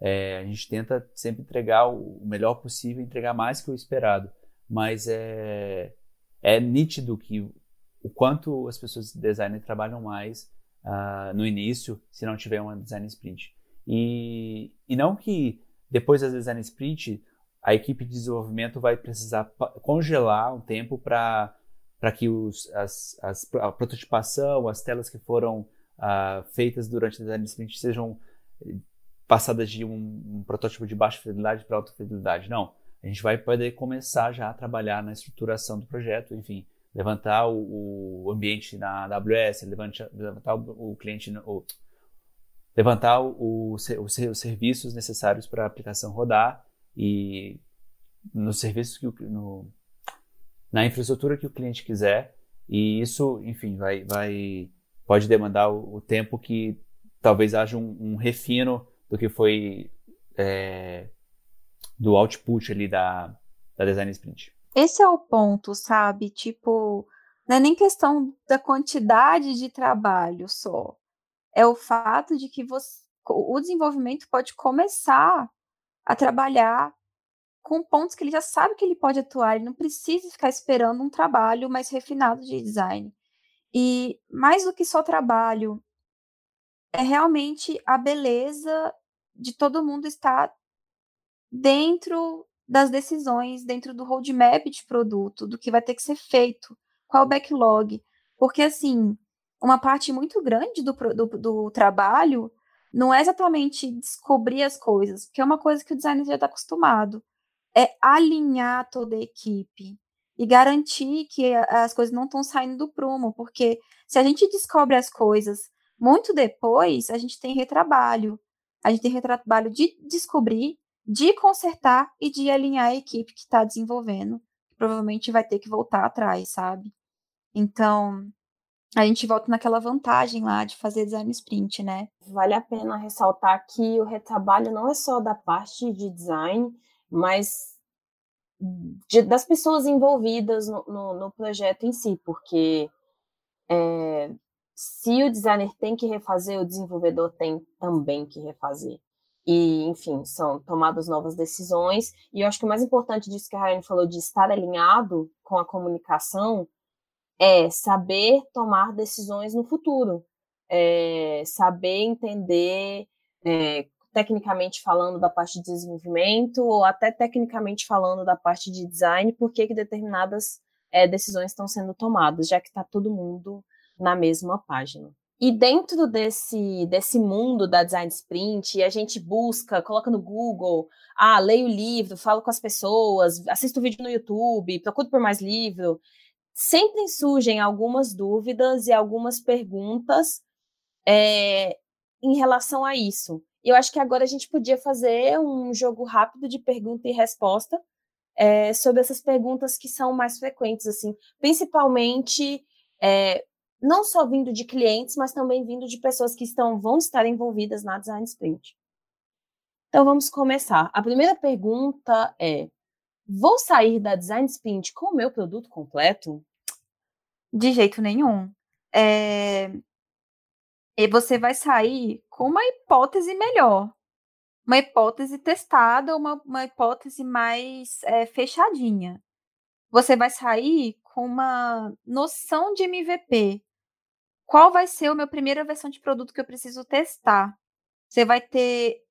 É, a gente tenta sempre entregar o melhor possível, entregar mais que o esperado. Mas é, é nítido que o quanto as pessoas de design trabalham mais uh, no início, se não tiver uma design sprint. E, e não que depois da design sprint a equipe de desenvolvimento vai precisar congelar um tempo para para que os, as, as, a prototipação, as telas que foram uh, feitas durante o design sprint sejam eh, passadas de um, um protótipo de baixa fidelidade para alta fidelidade. Não, a gente vai poder começar já a trabalhar na estruturação do projeto, enfim, levantar o, o ambiente na AWS, levantar, o, o cliente, o, levantar os serviços necessários para a aplicação rodar e nos serviços que o, no, na infraestrutura que o cliente quiser e isso, enfim, vai, vai pode demandar o, o tempo que talvez haja um, um refino do que foi é, do output ali da, da design sprint. Esse é o ponto, sabe? Tipo, não é nem questão da quantidade de trabalho só. É o fato de que você, o desenvolvimento pode começar a trabalhar com pontos que ele já sabe que ele pode atuar, ele não precisa ficar esperando um trabalho mais refinado de design. E mais do que só trabalho, é realmente a beleza de todo mundo estar dentro das decisões, dentro do roadmap de produto, do que vai ter que ser feito, qual o backlog. Porque, assim, uma parte muito grande do, do, do trabalho não é exatamente descobrir as coisas, porque é uma coisa que o designer já está acostumado. É alinhar toda a equipe e garantir que as coisas não estão saindo do prumo, porque se a gente descobre as coisas muito depois, a gente tem retrabalho. A gente tem retrabalho de descobrir, de consertar e de alinhar a equipe que está desenvolvendo. provavelmente vai ter que voltar atrás, sabe? Então, a gente volta naquela vantagem lá de fazer design sprint, né? Vale a pena ressaltar que o retrabalho não é só da parte de design, mas de, das pessoas envolvidas no, no, no, projeto em si, porque é, se o designer tem que refazer, o desenvolvedor tem também que refazer. E, enfim, são tomadas novas decisões. E eu acho que o mais importante disso que a Ryan falou, de estar alinhado com a comunicação, é saber tomar decisões no futuro. É saber entender é, tecnicamente falando da parte de desenvolvimento ou até tecnicamente falando da parte de design, por que determinadas é, decisões estão sendo tomadas, já que está todo mundo na mesma página. E dentro desse, desse mundo da design sprint, a gente busca, coloca no Google, ah, leio o livro, falo com as pessoas, assisto vídeo no YouTube, procuro por mais livro. Sempre surgem algumas dúvidas e algumas perguntas é, em relação a isso. Eu acho que agora a gente podia fazer um jogo rápido de pergunta e resposta é, sobre essas perguntas que são mais frequentes, assim, principalmente é, não só vindo de clientes, mas também vindo de pessoas que estão vão estar envolvidas na design sprint. Então vamos começar. A primeira pergunta é: vou sair da design sprint com o meu produto completo? De jeito nenhum. É... E você vai sair com uma hipótese melhor. Uma hipótese testada, uma, uma hipótese mais é, fechadinha. Você vai sair com uma noção de MVP. Qual vai ser a minha primeira versão de produto que eu preciso testar? Você vai ter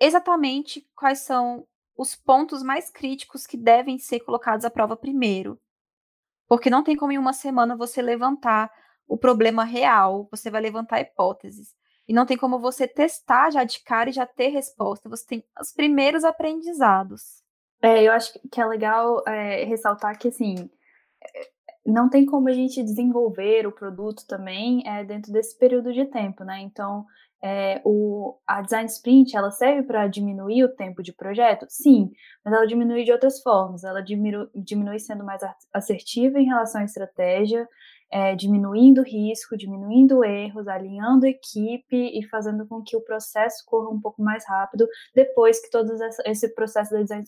exatamente quais são os pontos mais críticos que devem ser colocados à prova primeiro. Porque não tem como em uma semana você levantar o problema real, você vai levantar hipóteses. E não tem como você testar já de cara e já ter resposta. Você tem os primeiros aprendizados. É, eu acho que é legal é, ressaltar que, assim, é, não tem como a gente desenvolver o produto também é, dentro desse período de tempo, né? Então, é, o, a design sprint, ela serve para diminuir o tempo de projeto? Sim, mas ela diminui de outras formas. Ela diminui, diminui sendo mais assertiva em relação à estratégia, é, diminuindo risco, diminuindo erros, alinhando equipe e fazendo com que o processo corra um pouco mais rápido depois que todo esse processo da design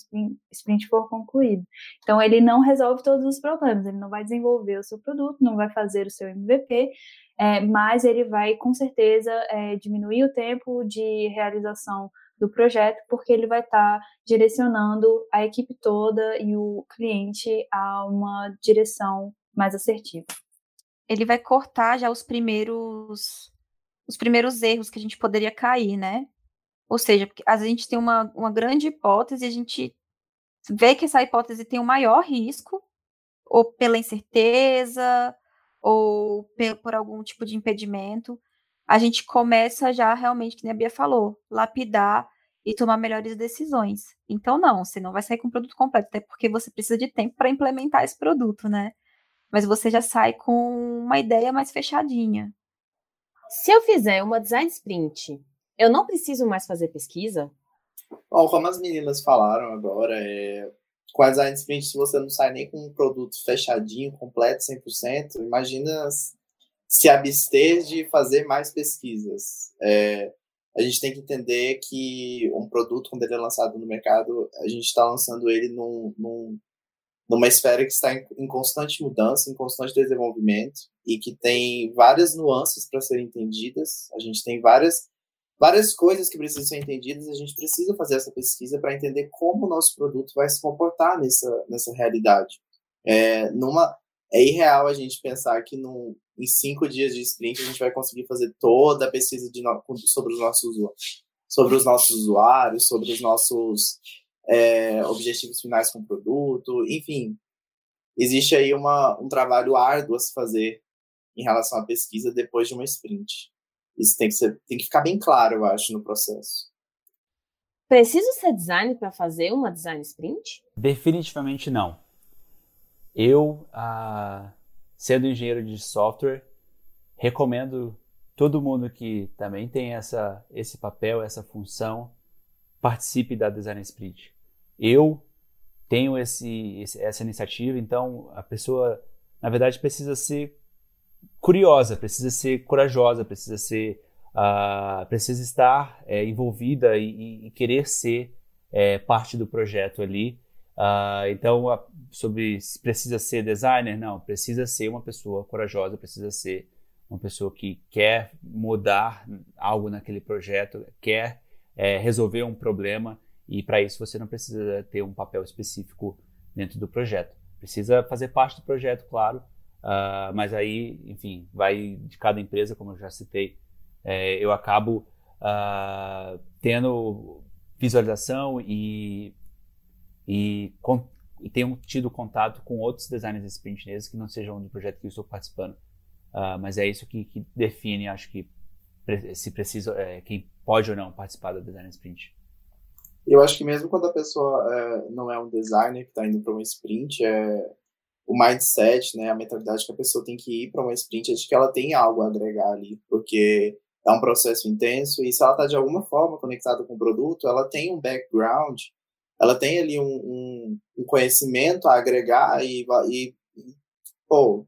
sprint for concluído. Então, ele não resolve todos os problemas, ele não vai desenvolver o seu produto, não vai fazer o seu MVP, é, mas ele vai, com certeza, é, diminuir o tempo de realização do projeto, porque ele vai estar tá direcionando a equipe toda e o cliente a uma direção mais assertiva ele vai cortar já os primeiros os primeiros erros que a gente poderia cair, né? Ou seja, a gente tem uma, uma grande hipótese, a gente vê que essa hipótese tem um maior risco, ou pela incerteza, ou por algum tipo de impedimento, a gente começa já realmente, que a Bia falou, lapidar e tomar melhores decisões. Então, não, você não vai sair com o produto completo, até porque você precisa de tempo para implementar esse produto, né? Mas você já sai com uma ideia mais fechadinha. Se eu fizer uma design sprint, eu não preciso mais fazer pesquisa? Bom, como as meninas falaram agora, é, com a design sprint, se você não sai nem com um produto fechadinho, completo, 100%, imagina se abster de fazer mais pesquisas. É, a gente tem que entender que um produto, quando ele é lançado no mercado, a gente está lançando ele num, num, numa esfera que está em, em, constante mudança, em constante desenvolvimento, e que tem várias nuances para serem entendidas. A gente tem várias várias coisas que precisam ser entendidas, a gente precisa fazer essa pesquisa para entender como o nosso produto vai se comportar nessa, nessa realidade. É, numa, é irreal a gente pensar que num, em cinco dias de sprint a gente vai conseguir fazer toda a pesquisa de no, sobre os nossos sobre os nossos usuários, sobre os nossos é, objetivos finais com o produto, enfim, existe aí uma, um trabalho árduo a se fazer em relação à pesquisa depois de uma sprint. Isso tem que, ser, tem que ficar bem claro, eu acho, no processo. Preciso ser designer para fazer uma design sprint? Definitivamente não. Eu, ah, sendo engenheiro de software, recomendo todo mundo que também tem essa, esse papel, essa função, participe da design sprint. Eu tenho esse, essa iniciativa, então a pessoa, na verdade, precisa ser curiosa, precisa ser corajosa, precisa ser uh, precisa estar é, envolvida e, e, querer ser é, parte do projeto ali. Uh, então, a, sobre se precisa ser designer, não, precisa ser uma pessoa corajosa, precisa ser uma pessoa que quer mudar algo naquele projeto, quer é, resolver um problema e para isso você não precisa ter um papel específico dentro do projeto. Precisa fazer parte do projeto, claro, Uh, mas aí, enfim, vai de cada empresa, como eu já citei. É, eu acabo uh, tendo visualização e, e, com, e, tenho tido contato com outros designers neles que não sejam do projeto que eu estou participando. Uh, mas é isso que, que, define, acho que, se precisa, é, quem pode ou não participar da design sprint. Eu acho que mesmo quando a pessoa é, não é um designer que está indo para um sprint, é, o mindset, né, a mentalidade que a pessoa tem que ir para uma sprint, acho que ela tem algo a agregar ali, porque é um processo intenso e se ela está de alguma forma conectada com o produto, ela tem um background, ela tem ali um, um, um conhecimento a agregar e, e, pô,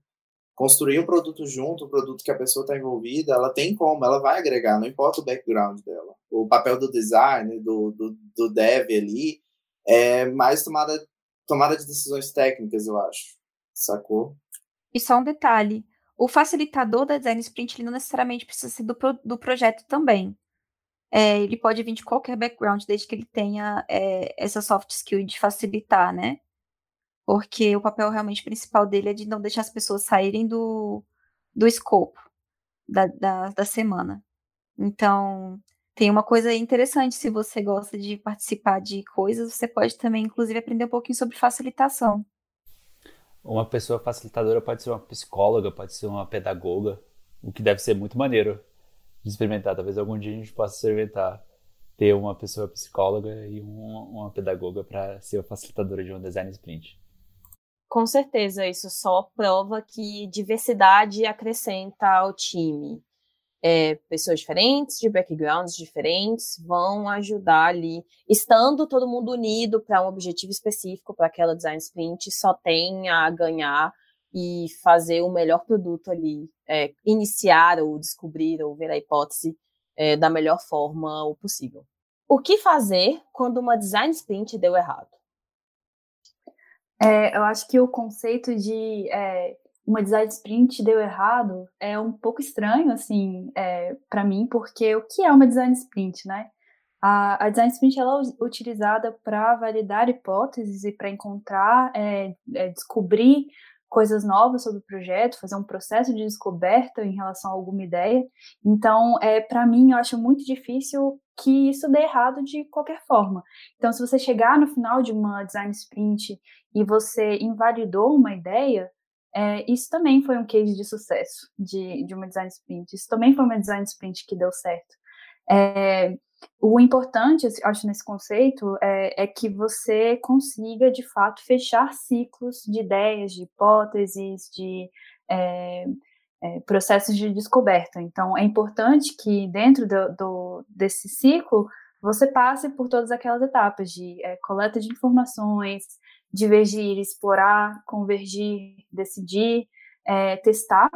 construir um produto junto, um produto que a pessoa está envolvida, ela tem como, ela vai agregar, não importa o background dela. O papel do design, do, do, do dev ali, é mais tomada, tomada de decisões técnicas, eu acho sacou? E só um detalhe: o facilitador da design sprint ele não necessariamente precisa ser do, do projeto também. É, ele pode vir de qualquer background, desde que ele tenha é, essa soft skill de facilitar, né? Porque o papel realmente principal dele é de não deixar as pessoas saírem do, do escopo da, da, da semana. Então, tem uma coisa interessante, se você gosta de participar de coisas, você pode também, inclusive, aprender um pouquinho sobre facilitação. Uma pessoa facilitadora pode ser uma psicóloga, pode ser uma pedagoga, o que deve ser muito maneiro de experimentar. Talvez algum dia a gente possa experimentar ter uma pessoa psicóloga e uma, uma pedagoga para ser a facilitadora de um design sprint. Com certeza, isso só prova que diversidade acrescenta ao time é, pessoas diferentes, de backgrounds diferentes, vão ajudar ali, estando todo mundo unido para um objetivo específico para aquela design sprint, só tem a ganhar e fazer o melhor produto ali, é, iniciar ou descobrir ou ver a hipótese é, da melhor forma possível. O que fazer quando uma design sprint deu errado? É, eu acho que o conceito de é, uma design sprint deu errado é um pouco estranho, assim, é, para mim, porque o que é uma design sprint, né? A, a design sprint ela é utilizada para validar hipóteses e para encontrar, é, é, descobrir coisas novas sobre o projeto, fazer um processo de descoberta em relação a alguma ideia. Então, é, para mim, eu acho muito difícil que isso dê errado de qualquer forma. Então, se você chegar no final de uma design sprint e você invalidou uma ideia, é, isso também foi um case de sucesso de, de uma design sprint. Isso também foi uma design sprint que deu certo. É, o importante, acho, nesse conceito é, é, que você consiga, de fato, fechar ciclos de ideias, de hipóteses, de é, processos de descoberta. Então, é importante que, dentro do, do, desse ciclo, você passe por todas aquelas etapas de é, coleta de informações, divergir, explorar, convergir, decidir, é, testar.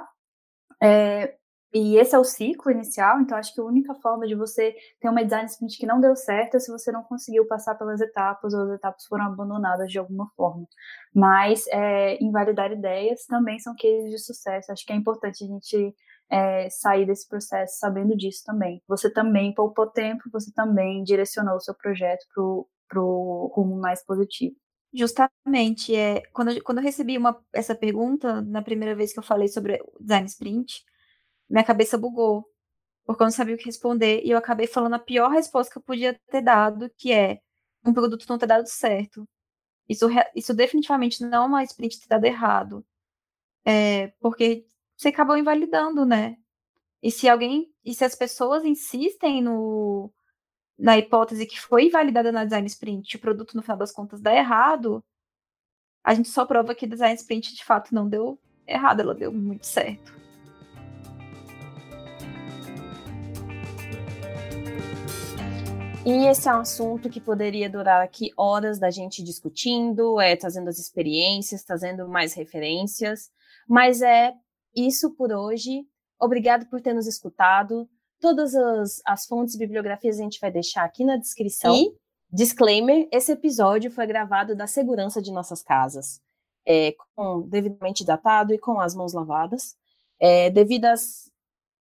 É, e esse é o ciclo inicial, então acho que a única forma de você ter uma design sprint que não deu certo é se você não conseguiu passar pelas etapas ou as etapas foram abandonadas de alguma forma. Mas é, invalidar ideias também são cases de sucesso. Acho que é importante a gente é, sair desse processo sabendo disso também. Você também poupou tempo, você também direcionou o seu projeto para o rumo mais positivo. Justamente, é, quando, quando eu recebi uma, essa pergunta, na primeira vez que eu falei sobre design sprint, minha cabeça bugou, porque eu não sabia o que responder, e eu acabei falando a pior resposta que eu podia ter dado, que é um produto não ter dado certo. Isso, isso definitivamente não é uma sprint ter dado errado. É, porque você acabou invalidando, né? E se alguém, e se as pessoas insistem no, na hipótese que foi invalidada na design sprint, o produto no final das contas dá errado, a gente só prova que design sprint de fato não deu errado, ela deu muito certo. E esse é um assunto que poderia durar aqui horas da gente discutindo, é, trazendo as experiências, trazendo mais referências. Mas é isso por hoje. Obrigado por ter nos escutado. Todas as, as fontes e bibliografias a gente vai deixar aqui na descrição. E, disclaimer, esse episódio foi gravado da segurança de nossas casas, é, com, devidamente datado e com as mãos lavadas. É, devido às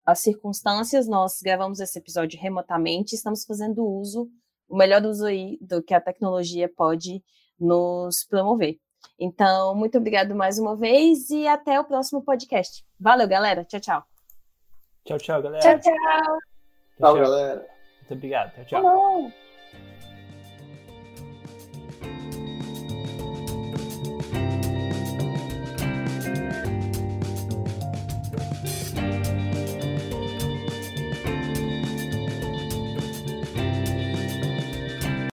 as circunstâncias, nós gravamos esse episódio remotamente, estamos fazendo uso, o melhor uso aí do que a tecnologia pode nos promover. Então, muito obrigado mais uma vez e até o próximo podcast. Valeu, galera. Tchau, tchau. Tchau, tchau, galera. Tchau, tchau. Tchau, galera. Muito obrigado. Tchau, tchau.